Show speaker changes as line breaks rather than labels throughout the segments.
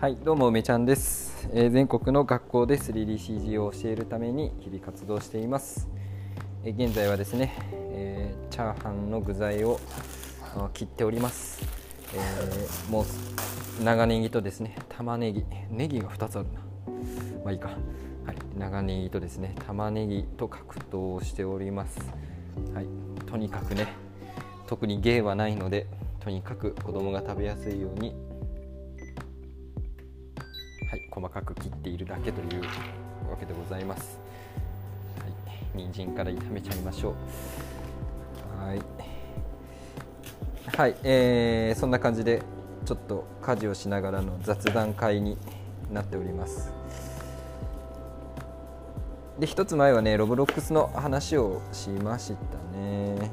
はいどうも梅ちゃんです、えー、全国の学校で 3DCG を教えるために日々活動しています、えー、現在はですね、えー、チャーハンの具材を切っております、えもう長ネギとですね玉ねぎ。ネギが2つあるな。まあいいか。はい長ネギとですね玉ねぎと格闘しております。はいとにかくね特に芸はないのでとにかく子供が食べやすいように細かく切っているだけというわけでございます。はい。人参から炒めちゃいましょう。はい。はい、えー、そんな感じでちょっと家事をしながらの雑談会になっております。で一つ前はねロブロックスの話をしましたね。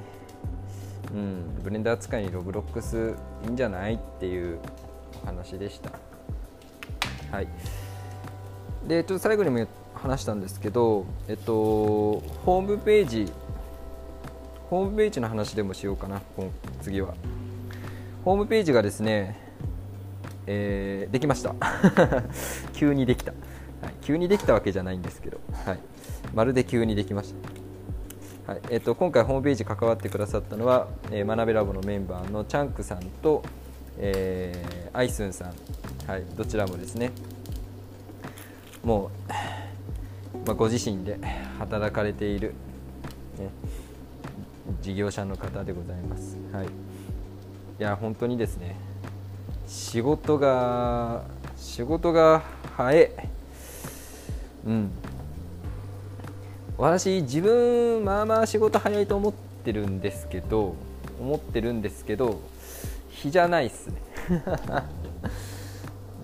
うん。ブレンダー使いにロブロックスいいんじゃないっていうお話でした。はい。でちょっと最後にも話したんですけどえっとホームページホームページの話でもしようかな次は。ホームページがですね、えー、できました。急にできた、はい、急にできたわけじゃないんですけど、はい、まるで急にできました、はい。えっと、今回ホームページ関わってくださったのは、えー、学べラボのメンバーのチャンクさんと、えー、アイスンさん、はい、どちらもですねもう、まあ、ご自身で働かれている、ね、事業者の方でございます。はい、いや本当にですね仕事が仕事が早い。うん私自分まあまあ仕事早いと思ってるんですけど思ってるんですけど日じゃないっすね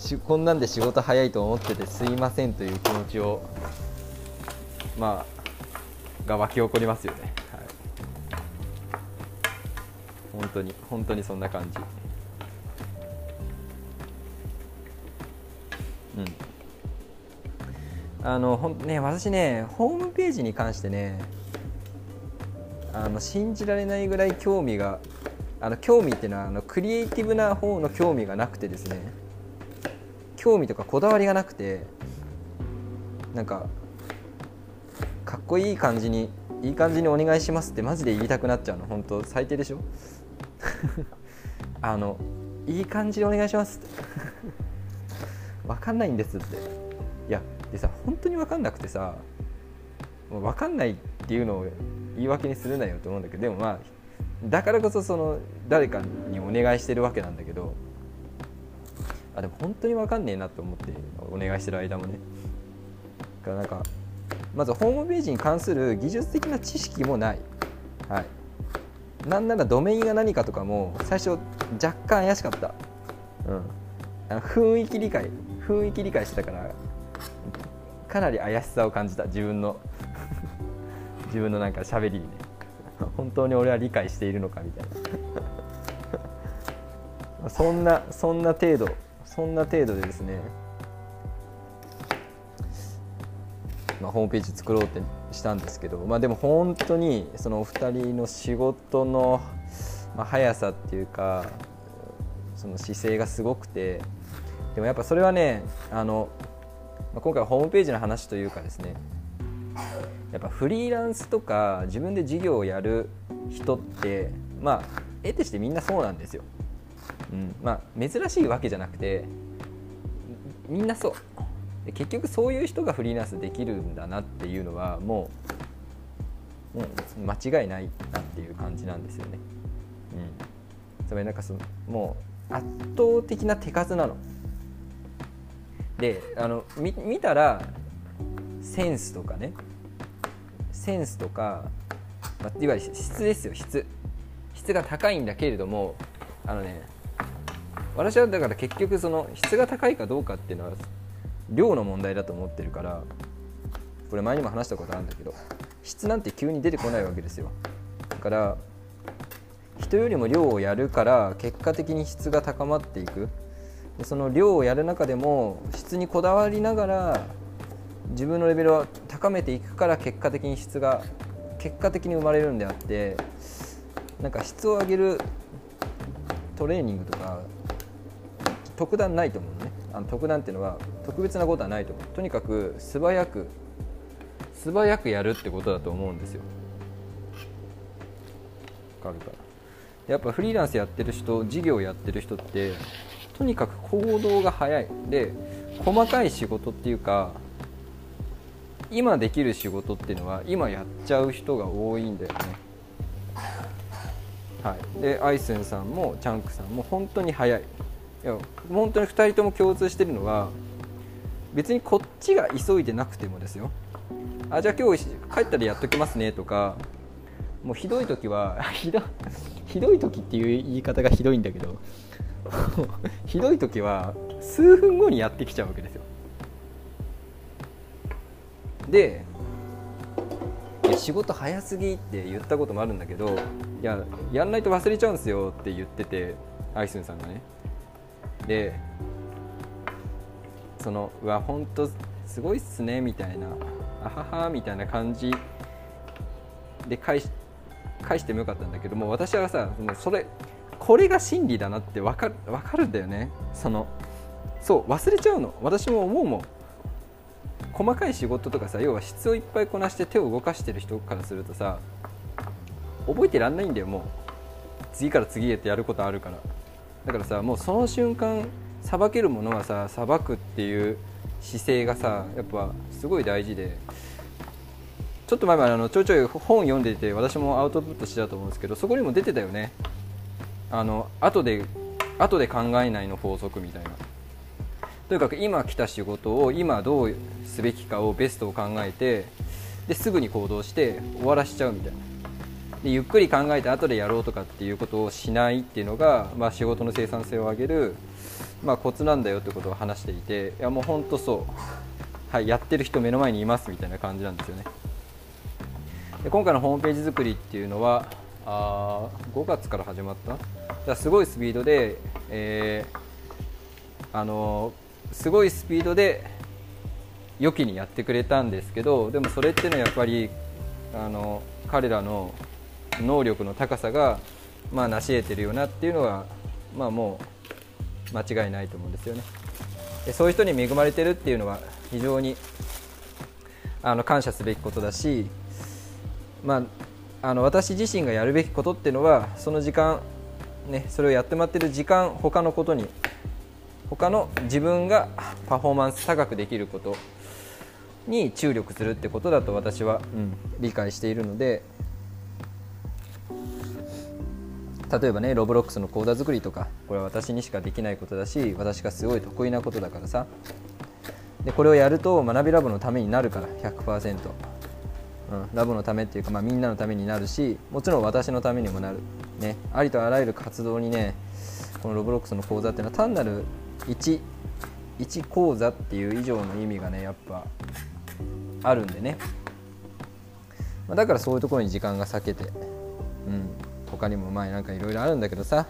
しこんなんで仕事早いと思っててすいませんという気持ちをまあが湧き起こりますよね、はい、本当に本当にそんな感じ。うん。あのほんね私ねホームページに関してねあの信じられないぐらい興味があの興味っていうのはあのクリエイティブな方の興味がなくてですね。興味とかこだわりがなくてなんかかっこいい感じにいい感じにお願いしますってマジで言いたくなっちゃうの。本当最低でしょ？あのいい感じでお願いしますって。分かんないんですって。いやでさ本当に分かんなくてさ分かんないっていうのを言い訳にするなよと思うんだけどでもまあだからこそその誰かにお願いしてるわけなんだけどでも本当に分かんねえなと思ってお願いしてる間もね。だからなんかまずホームページに関する技術的な知識もない。はい。なんならドメインが何かとかも最初若干怪しかった。うん。あの雰囲気理解雰囲気理解してたからかなり怪しさを感じた。自分の。自分のなんか喋りにね。本当に俺は理解しているのかみたいな。そんなそんな程度。そんな程度でですね、まあ、ホームページ作ろうってしたんですけど、まあ、でも本当にそのお二人の仕事の、まあ、速さっていうかその姿勢がすごくてでもやっぱそれはねあの、まあ、今回はホームページの話というかですねやっぱフリーランスとか自分で事業をやる人ってまあ得てしてみんなそうなんですよ。うん。まあ、珍しいわけじゃなくてみんなそう。で結局そういう人がフリーランスできるんだなっていうのはもうもう間違いないなっていう感じなんですよね。うん、つまりなんかそのもう圧倒的な手数なの。であの見見たらセンスとかね。センスとか、まあ、いわゆる質ですよ質。質が高いんだけれどもあのね私はだから結局その質が高いかどうかっていうのは量の問題だと思ってるからこれ前にも話したことあるんだけど質なんて急に出てこないわけですよ。だから人よりも量をやるから結果的に質が高まっていく。でその量をやる中でも質にこだわりながら自分のレベルを高めていくから結果的に質が結果的に生まれるんであってなんか質を上げるトレーニングとか特段ないと思うね。あの特段っていうのは特別なことはないと思う。とにかく素早く素早くやるってことだと思うんですよ。わかるかなやっぱフリーランスやってる人事業やってる人ってとにかく行動が早い。で細かい仕事っていうか今できる仕事っていうのは今やっちゃう人が多いんだよね。はい。でアイスンさんもチャンクさんも本当に早い。いや本当に2人とも共通してるのは別にこっちが急いでなくてもですよ。あじゃあ今日帰ったらやっときますねとかもうひどい時は ひどひどい時っていう言い方がひどいんだけど ひどい時は数分後にやってきちゃうわけですよ。で仕事早すぎって言ったこともあるんだけどいややんないと忘れちゃうんですよって言っててアイスンさんがね。でそのうわ本当すごいっすねみたいなあははみたいな感じで返し返してもよかったんだけども私はさそのそれこれが真理だなって分かる分かるんだよね。そのそう忘れちゃうの。私も思うもん。細かい仕事とかさ要は質をいっぱいこなして手を動かしてる人からするとさ覚えてらんないんだよもう。次から次へってやることあるから。だからさもうその瞬間さばけるものはささばくっていう姿勢がさやっぱすごい大事でちょっと前まであのちょいちょい本読んでて私もアウトプットしてたと思うんですけどそこにも出てたよね。あの後で後で考えないの法則みたいな。とにかく今来た仕事を今どうすべきかをベストを考えてですぐに行動して終わらしちゃうみたいな。でゆっくり考えて後でやろうとかっていうことをしないっていうのが、まあ、仕事の生産性を上げる、まあ、コツなんだよってことを話していていやもう本当そう、はい、やってる人目の前にいますみたいな感じなんですよね。で今回のホームページ作りっていうのはあ5月から始まった？だすごいスピードで、えー、あのすごいスピードで良きにやってくれたんですけどでもそれっていうのはやっぱりあの彼らの能力の高さが、まあ、成し得てるよなっていうのは、まあ、もう間違いないと思うんですよね。でそういう人に恵まれてるっていうのは非常にあの感謝すべきことだし、まあ、あの私自身がやるべきことっていうのはその時間、ね、それをやってもらってる時間他のことに他の自分がパフォーマンス高くできることに注力するってことだと私は、うん、理解しているので例えばねロブロックスの講座作りとかこれは私にしかできないことだし私がすごい得意なことだからさ。でこれをやると学びラボのためになるから100%、うん、ラボのためっていうか、まあ、みんなのためになるしもちろん私のためにもなる、ね、ありとあらゆる活動にねこのロブロックスの講座っていうのは単なる 1, 1講座っていう以上の意味がねやっぱあるんでね、まあ、だからそういうところに時間が割けて、うん、他にもまあなんかいろいろあるんだけどさ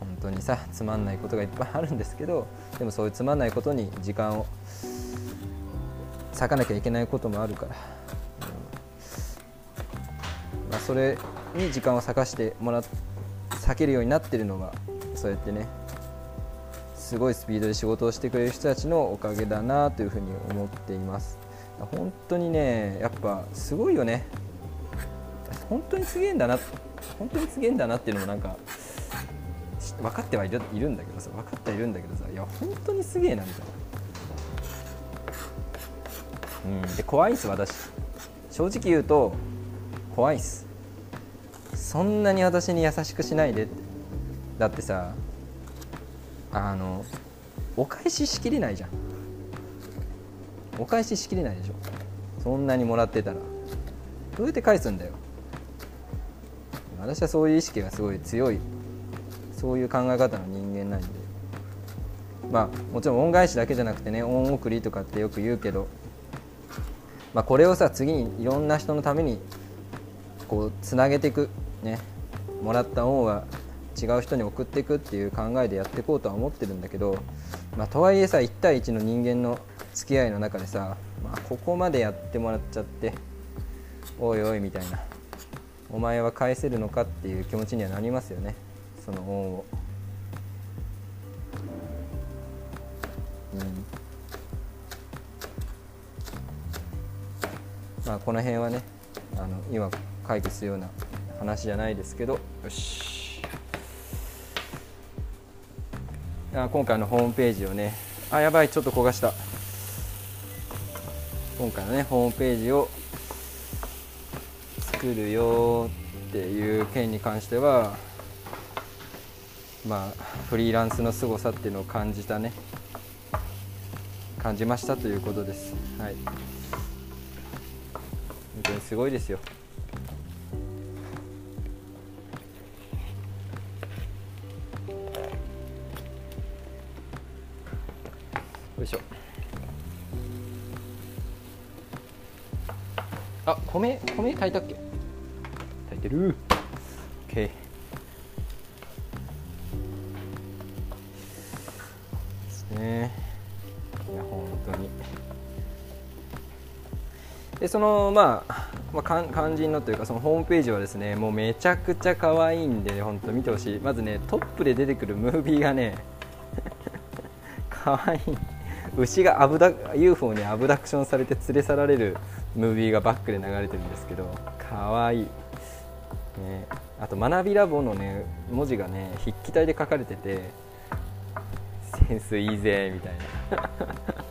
本当にさつまんないことがいっぱいあるんですけどでもそういうつまんないことに時間を割かなきゃいけないこともあるから、うんまあ、それに時間を割かしてもら避けるようになってるのはそうやってねすごいスピードで仕事をしてくれる人たちのおかげだなというふうに思っています。本当にねやっぱすごいよね。本当にすげえんだな。本当にすげえんだなっていうのもなんか分かってはいるいるんだけどさ分かってはいるんだけどさいや本当にすげえなみたいな。うん。で怖いっす私。正直言うと怖いっす。そんなに私に優しくしないでって。だってさあのお返ししきれないじゃん。お返ししきれないでしょ。そんなにもらってたら。どうやって返すんだよ。私はそういう意識がすごい強いそういう考え方の人間なんで。まあもちろん恩返しだけじゃなくてね恩送りとかってよく言うけど、まあ、これをさ次にいろんな人のためにこうつなげていくねもらった恩は違う人に送っていくっていう考えでやっていこうとは思ってるんだけど、まあ、とはいえさ1対1の人間の付き合いの中でさ、まあ、ここまでやってもらっちゃっておいおいみたいな。お前は返せるのかっていう気持ちにはなりますよね。その恩を。まあこの辺はねあの今解決するような話じゃないですけど。よし。今回のホームページをね。あやばいちょっと焦がした。今回のねホームページを作るよっていう件に関してはまあフリーランスの凄さっていうのを感じたね。感じましたということです。はい。本当にすごいですよ。よいしょ。あ米米炊いたっけ？てる。OK ですね。いや本当に。でそのまあまあ、肝心のというかそのホームページはですねもうめちゃくちゃ可愛いんで本当見てほしい。まずねトップで出てくるムービーがね 可愛い。牛がアブダ UFO にアブダクションされて連れ去られるムービーがバックで流れてるんですけどかわいい、ね、あと学びラボのね文字がね筆記体で書かれててセンスいいぜみたいな。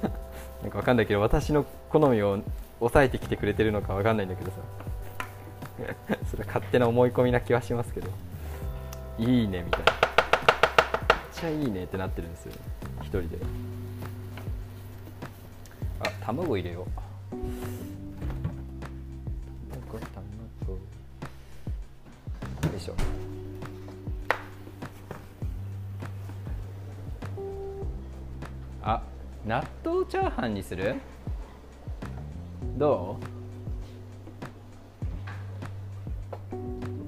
なんかわかんないけど私の好みを抑えてきてくれてるのかわかんないんだけどさ。それ勝手な思い込みな気はしますけど。いいねみたいな。めっちゃいいねってなってるんですよね一人で。あ卵入れよう。納豆チャーハンにする？ど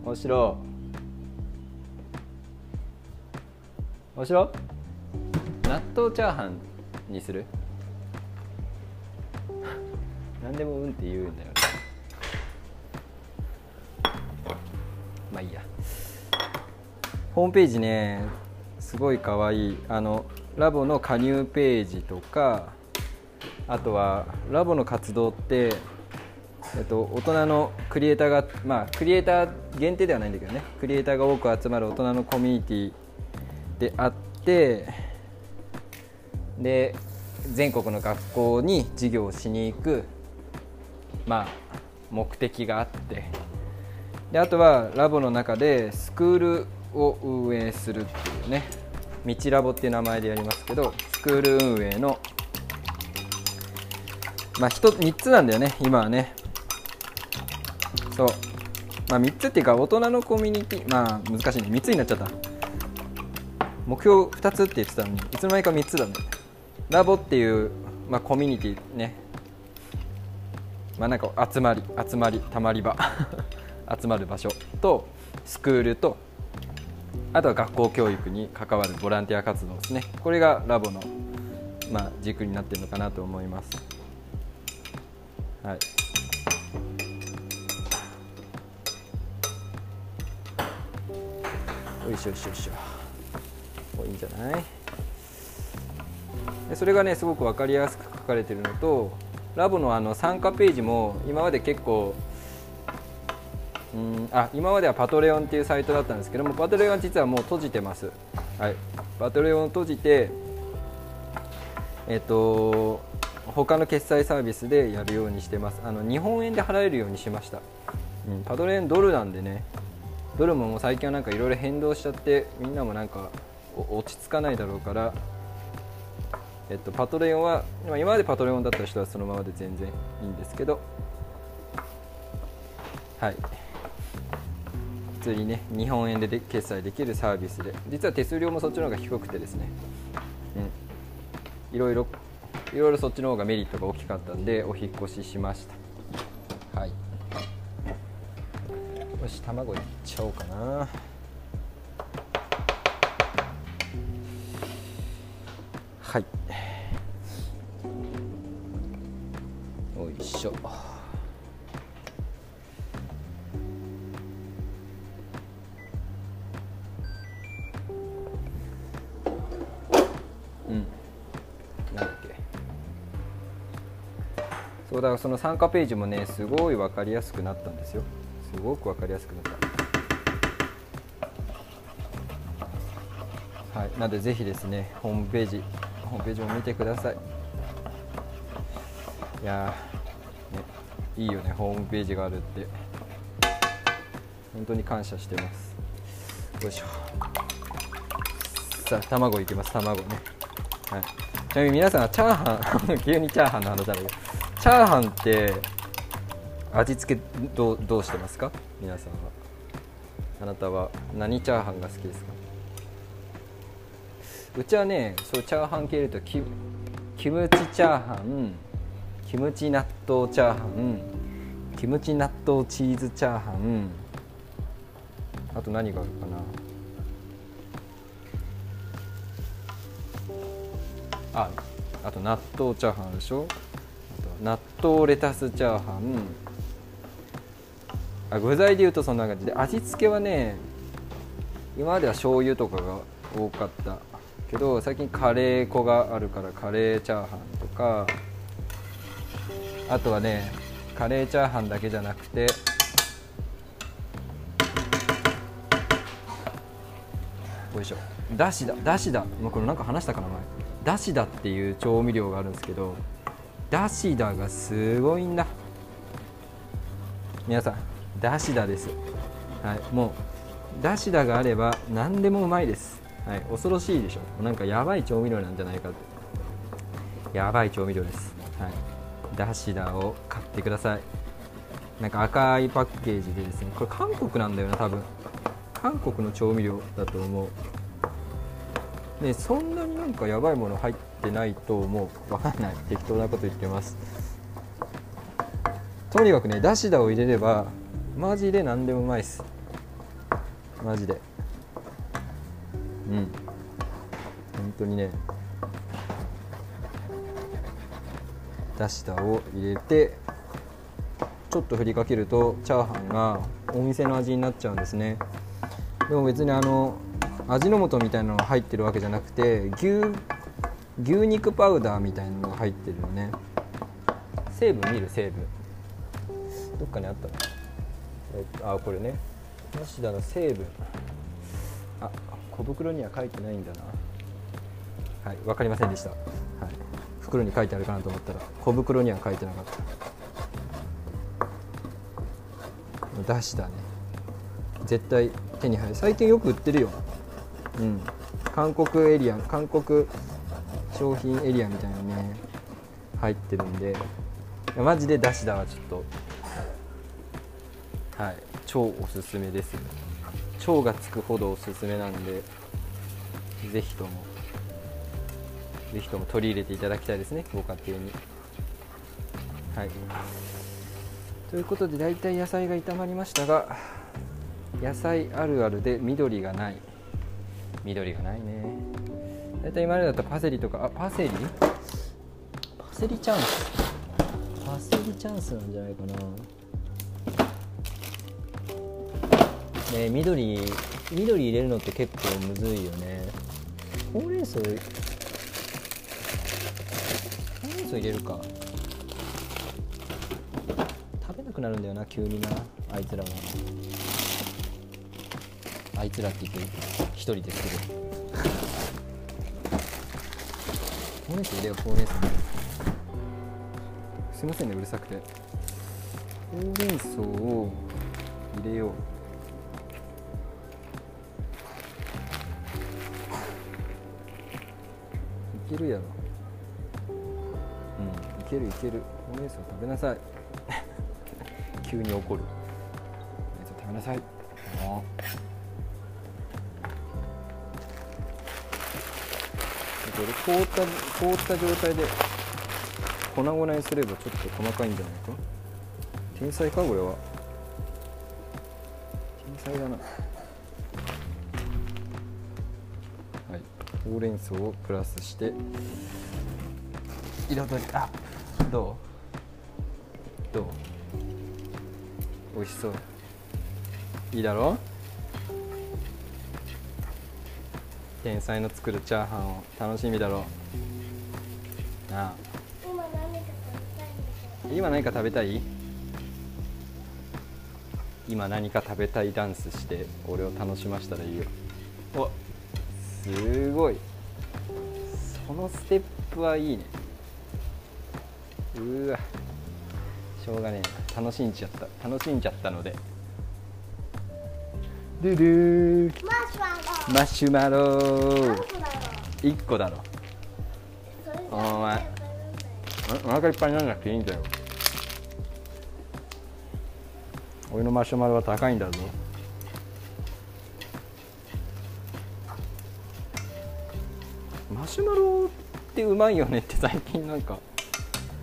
う？おしろおしろ納豆チャーハンにする？何でもうんって言うんだよ。ねまあいいや。ホームページねすごいかわいい。あのラボの加入ページとかあとはラボの活動って、えっと、大人のクリエイターがまあクリエイター限定ではないんだけどね。クリエイターが多く集まる大人のコミュニティであってで全国の学校に授業をしに行く、まあ、目的があって。であとはラボの中でスクールを運営するっていうね。道ラボっていう名前でやりますけどスクール運営のまあ 3, つなんだよね今はね。そう。まあ3つっていうか大人のコミュニティまあ難しいね。3つになっちゃった。目標2つって言ってたのにいつの間にか3つだね。ラボっていう、まあ、コミュニティね。まあなんか集まり集まりたまり場。集まる場所とスクールとあとは学校教育に関わるボランティア活動ですね。これがラボの、まあ、軸になってるのかなと思います。はい。よいしょよいしょよいしょ。いいんじゃない？でそれがねすごく分かりやすく書かれてるのとラボのあの参加ページも今まで結構うんあ今まではパトレオンっていうサイトだったんですけどもパトレオンは実はもう閉じてます。はい。パトレオンを閉じてえっと他の決済サービスでやるようにしてます。あの日本円で払えるようにしました、うん、パトレオンドルなんでね。ドルももう最近はなんかいろいろ変動しちゃってみんなもなんか落ち着かないだろうからえっと、パトレオンは今までパトレオンだった人はそのままで全然いいんですけど。はい。通にね日本円でで決済できるサービスで。実は手数料もそっちの方が低くてですね、うん、いろいろいろいろそっちの方がメリットが大きかったんでお引越ししました。はい。よし卵いっちゃおうかな。はい。よいしょ。だその参加ページもねすごい分かりやすくなったんですよ。すごく分かりやすくなった。はいなのでぜひですねホームページホームページも見てください。いや、ね、いいよねホームページがあるって。本当に感謝してます。よいしょ。さあ卵いきます卵ね、はい、ちなみに皆さんはチャーハン 急にチャーハンの話だけど。チャーハンって味付けどうどうしてますか？皆さんは。あなたは何チャーハンが好きですか？うちはねそうチャーハン系で言うとキキムチチャーハンキムチ納豆チャーハンキムチ納豆チーズチャーハンあと何があるかな？ああと納豆チャーハンでしょ？納豆レタスチャーハン。あ具材でいうとそんな感じで。味付けはね今までは醤油とかが多かったけど最近カレー粉があるからカレーチャーハンとか。あとはねカレーチャーハンだけじゃなくてよいしょ。だしだだしだ。もうこれなんか話したかな前。だしだっていう調味料があるんですけどだしだがすごいんだ。皆さんだしだです。はいもうだしだがあれば何でもうまいです。はい恐ろしいでしょ。なんかやばい調味料なんじゃないかって。やばい調味料です。はいだしだを買ってください。なんか赤いパッケージでですねこれ韓国なんだよな多分。韓国の調味料だと思う。でそんなになんかやばいもの入ってないと思うわかんない。適当なこと言ってます。とにかくねだしだを入れればマジで何でもうまいっす。マジで。うん。本当にね。だしだを入れてちょっと振りかけるとチャーハンがお店の味になっちゃうんですね。でも別にあの味の素みたいなのが入ってるわけじゃなくて牛牛肉パウダーみたいなのが入ってるよね。成分見る？成分。どっかにあった。のえっとあこれね。梨田の成分。あ小袋には書いてないんだな。はい分かりませんでした、はい、袋に書いてあるかなと思ったら小袋には書いてなかった。だしだね。絶対手に入る。最近よく売ってるよ。うん。韓国エリア韓国商品エリアみたいなね入ってるんで。マジでだしだはちょっとはい超おすすめですよ。超がつくほどおすすめなんでぜひともぜひとも取り入れていただきたいですねご家庭に。はい。ということで大体野菜が炒まりましたが野菜あるあるで緑がない。緑がないね。大体今までだったらパセリとかあパセリ？パセリチャンス。パセリチャンスなんじゃないかな。ね緑緑入れるのって結構むずいよね。ほうれん草ほうれん草入れるか。食べなくなるんだよな急にな。あいつらはあいつらって言って一人ですけど。ほうれん草入れよう。ほうれん草すいませんねうるさくて。ほうれん草を入れよう。いけるやろ。うんいけるいける。ほうれん草食べなさい。急に怒る。ほうれん草食べなさい。あこれ凍った凍った状態で粉々にすればちょっと細かいんじゃないか？天才かこれは？天才だな。はい。ほうれん草をプラスして。彩り。あどう？どう？美味しそう。いいだろ？天才の作るチャーハンを楽しみだろう。なあ。
今何か食べたいんだけど。
今何か食べたい？今何か食べたいダンスして俺を楽しましたらいいよ。おすごい。そのステップはいいね。うわ。しょうがねえな。楽しんじゃった。楽しんじゃったのでルルー
マシュマロ。
マシュマロ。
何個だろ。う
1個だろ
それじゃ
お前。お腹いっぱいにならなくていいんだよ。俺のマシュマロは高いんだぞ。マシュマロってうまいよねって最近なんか。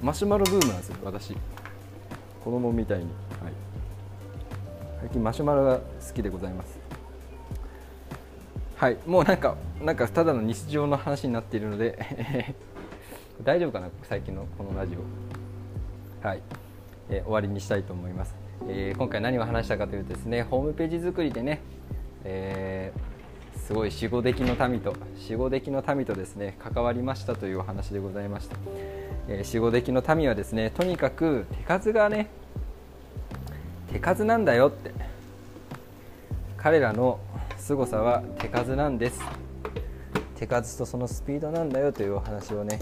マシュマロブームなんですよ私。子供みたいに、はい、最近マシュマロが好きでございます。はいもうなんかなんかただの日常の話になっているので 大丈夫かな最近のこのラジオ。はい、えー終わりにしたいと思います、えー今回何を話したかというとですねホームページ作りでね、えーすごい守護的の民と守護的の民とですね関わりましたというお話でございました、えー守護的の民はですねとにかく手数がね手数なんだよって。彼らの凄さは手数なんです。手数とそのスピードなんだよというお話をね、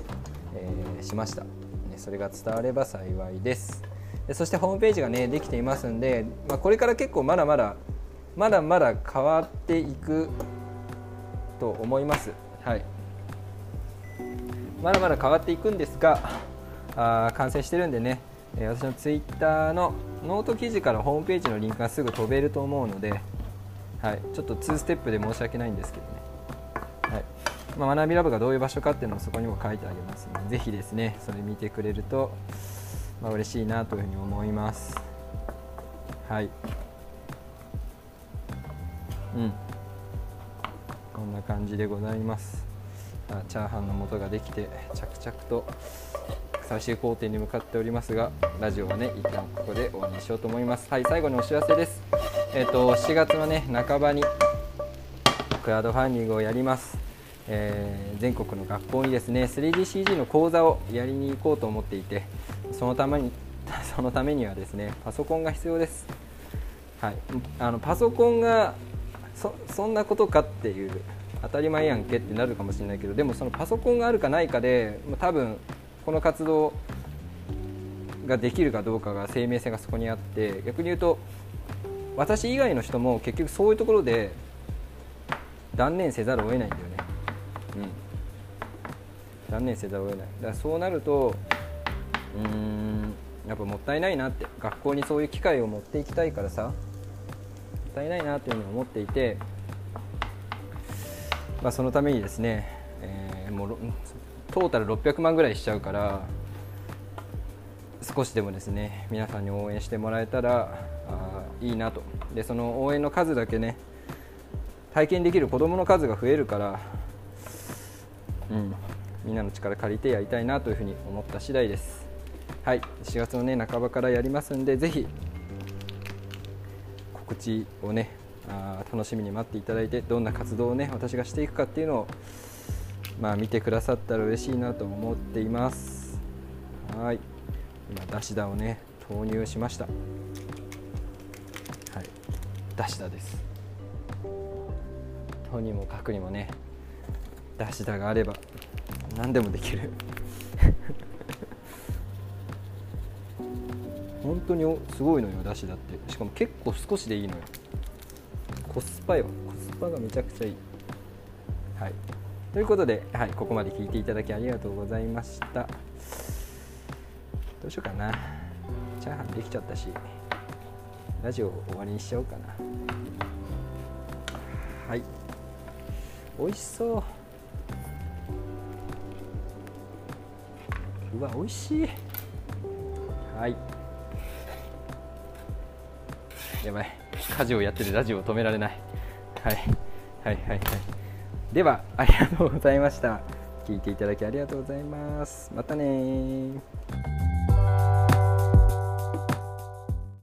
えーしました。それが伝われば幸いです。そしてホームページがねできていますんで、まあ、これから結構まだまだまだまだ変わっていくと思います。はい。まだまだ変わっていくんですがあ完成してるんでね、え私のツイッターのノート記事からホームページのリンクがすぐ飛べると思うので、はい、ちょっと2ステップで申し訳ないんですけどね。はい。まあ、学びラボがどういう場所かっていうのをそこにも書いてあげますのでぜひですねそれ見てくれると、まあ、嬉しいなというふうに思います。はい。うん。こんな感じでございます。チャーハンの素ができて着々と最終工程に向かっておりますがラジオはね一旦ここで終わりにしようと思います。はい最後にお知らせです。えっ、と7月のね半ばにクラウドファンディングをやります、えー全国の学校にですね 3DCG の講座をやりに行こうと思っていてそのために そのためにはですねパソコンが必要です。はい、あのパソコンがそそんなことかっていう当たり前やんけってなるかもしれないけどでもそのパソコンがあるかないかで多分この活動ができるかどうかが生命性がそこにあって逆に言うと私以外の人も結局そういうところで断念せざるを得ないんだよね、うん、断念せざるを得ない。だからそうなるとうーんやっぱもったいないなって学校にそういう機会を持っていきたいからさもったいないなというふうに思っていて、まあ、そのためにですね、えーもうろトータル600万ぐらいしちゃうから少しでもですね皆さんに応援してもらえたらあいいなと。でその応援の数だけね体験できる子どもの数が増えるから、うん、みんなの力借りてやりたいなというふうに思った次第です。はい4月のね半ばからやりますんでぜひ告知をねあ楽しみに待っていただいてどんな活動をね私がしていくかっていうのをまあ見てくださったら嬉しいなと思っています。はい。今ダシダをね投入しました。はい。ダシダです。とにもかくにもねダシダがあれば何でもできる。本当にすごいのよだしだって。しかも結構少しでいいのよ。コスパよ。コスパがめちゃくちゃいい。はい。ということで、はい、ここまで聞いていただきありがとうございました。どうしようかな。チャーハンできちゃったしラジオ終わりにしちゃおうかな。はい。美味しそう。うわ美味しい。はい。やばい。家事をやってるラジオを止められない。はい。はいはいはい。ではありがとうございました。聞いていただきありがとうございます。またねー。